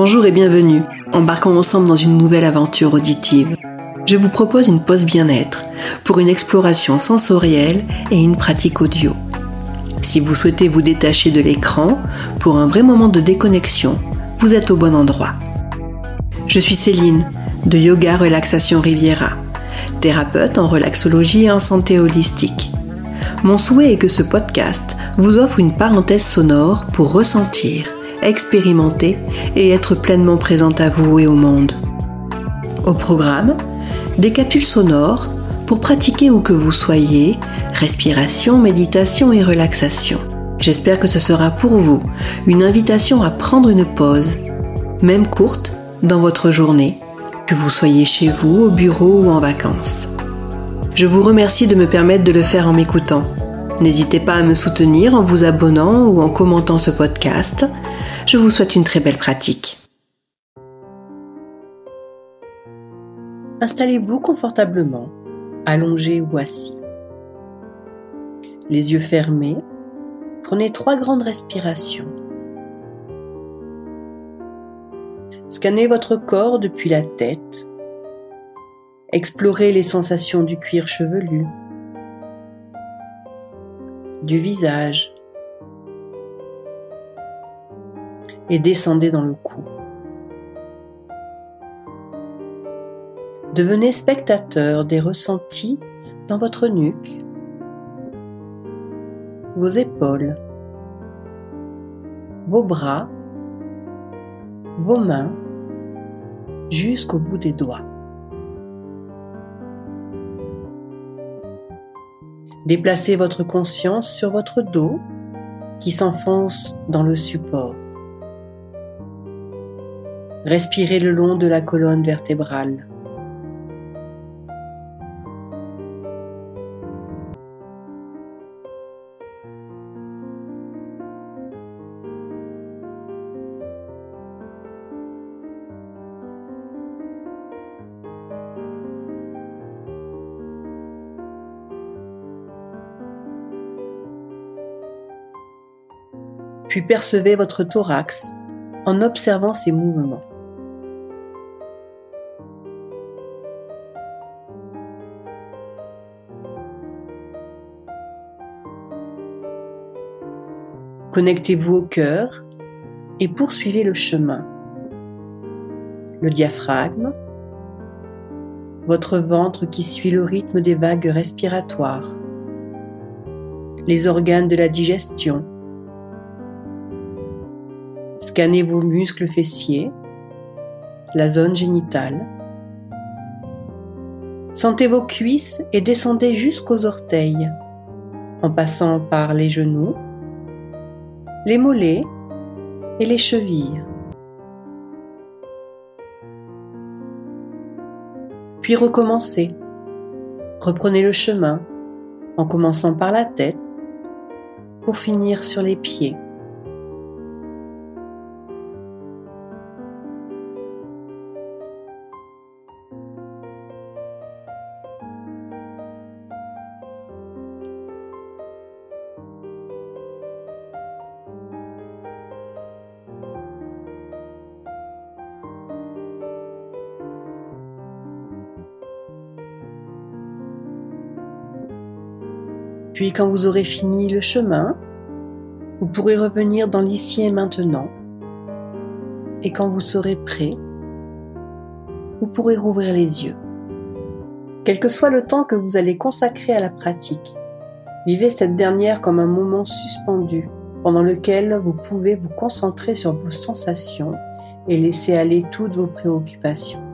Bonjour et bienvenue. Embarquons ensemble dans une nouvelle aventure auditive. Je vous propose une pause bien-être pour une exploration sensorielle et une pratique audio. Si vous souhaitez vous détacher de l'écran pour un vrai moment de déconnexion, vous êtes au bon endroit. Je suis Céline de Yoga Relaxation Riviera, thérapeute en relaxologie et en santé holistique. Mon souhait est que ce podcast vous offre une parenthèse sonore pour ressentir, expérimenter et être pleinement présente à vous et au monde. Au programme, des capsules sonores pour pratiquer où que vous soyez, respiration, méditation et relaxation. J'espère que ce sera pour vous une invitation à prendre une pause, même courte, dans votre journée, que vous soyez chez vous, au bureau ou en vacances. Je vous remercie de me permettre de le faire en m'écoutant. N'hésitez pas à me soutenir en vous abonnant ou en commentant ce podcast. Je vous souhaite une très belle pratique. Installez-vous confortablement allongé ou assis. Les yeux fermés, prenez trois grandes respirations. Scannez votre corps depuis la tête. Explorez les sensations du cuir chevelu, du visage et descendez dans le cou. Devenez spectateur des ressentis dans votre nuque, vos épaules, vos bras, vos mains, jusqu'au bout des doigts. Déplacez votre conscience sur votre dos qui s'enfonce dans le support. Respirez le long de la colonne vertébrale. Puis percevez votre thorax en observant ses mouvements. Connectez-vous au cœur et poursuivez le chemin. Le diaphragme, votre ventre qui suit le rythme des vagues respiratoires, les organes de la digestion, Scannez vos muscles fessiers, la zone génitale. Sentez vos cuisses et descendez jusqu'aux orteils, en passant par les genoux, les mollets et les chevilles. Puis recommencez. Reprenez le chemin en commençant par la tête pour finir sur les pieds. Puis quand vous aurez fini le chemin, vous pourrez revenir dans l'ici et maintenant. Et quand vous serez prêt, vous pourrez rouvrir les yeux. Quel que soit le temps que vous allez consacrer à la pratique, vivez cette dernière comme un moment suspendu pendant lequel vous pouvez vous concentrer sur vos sensations et laisser aller toutes vos préoccupations.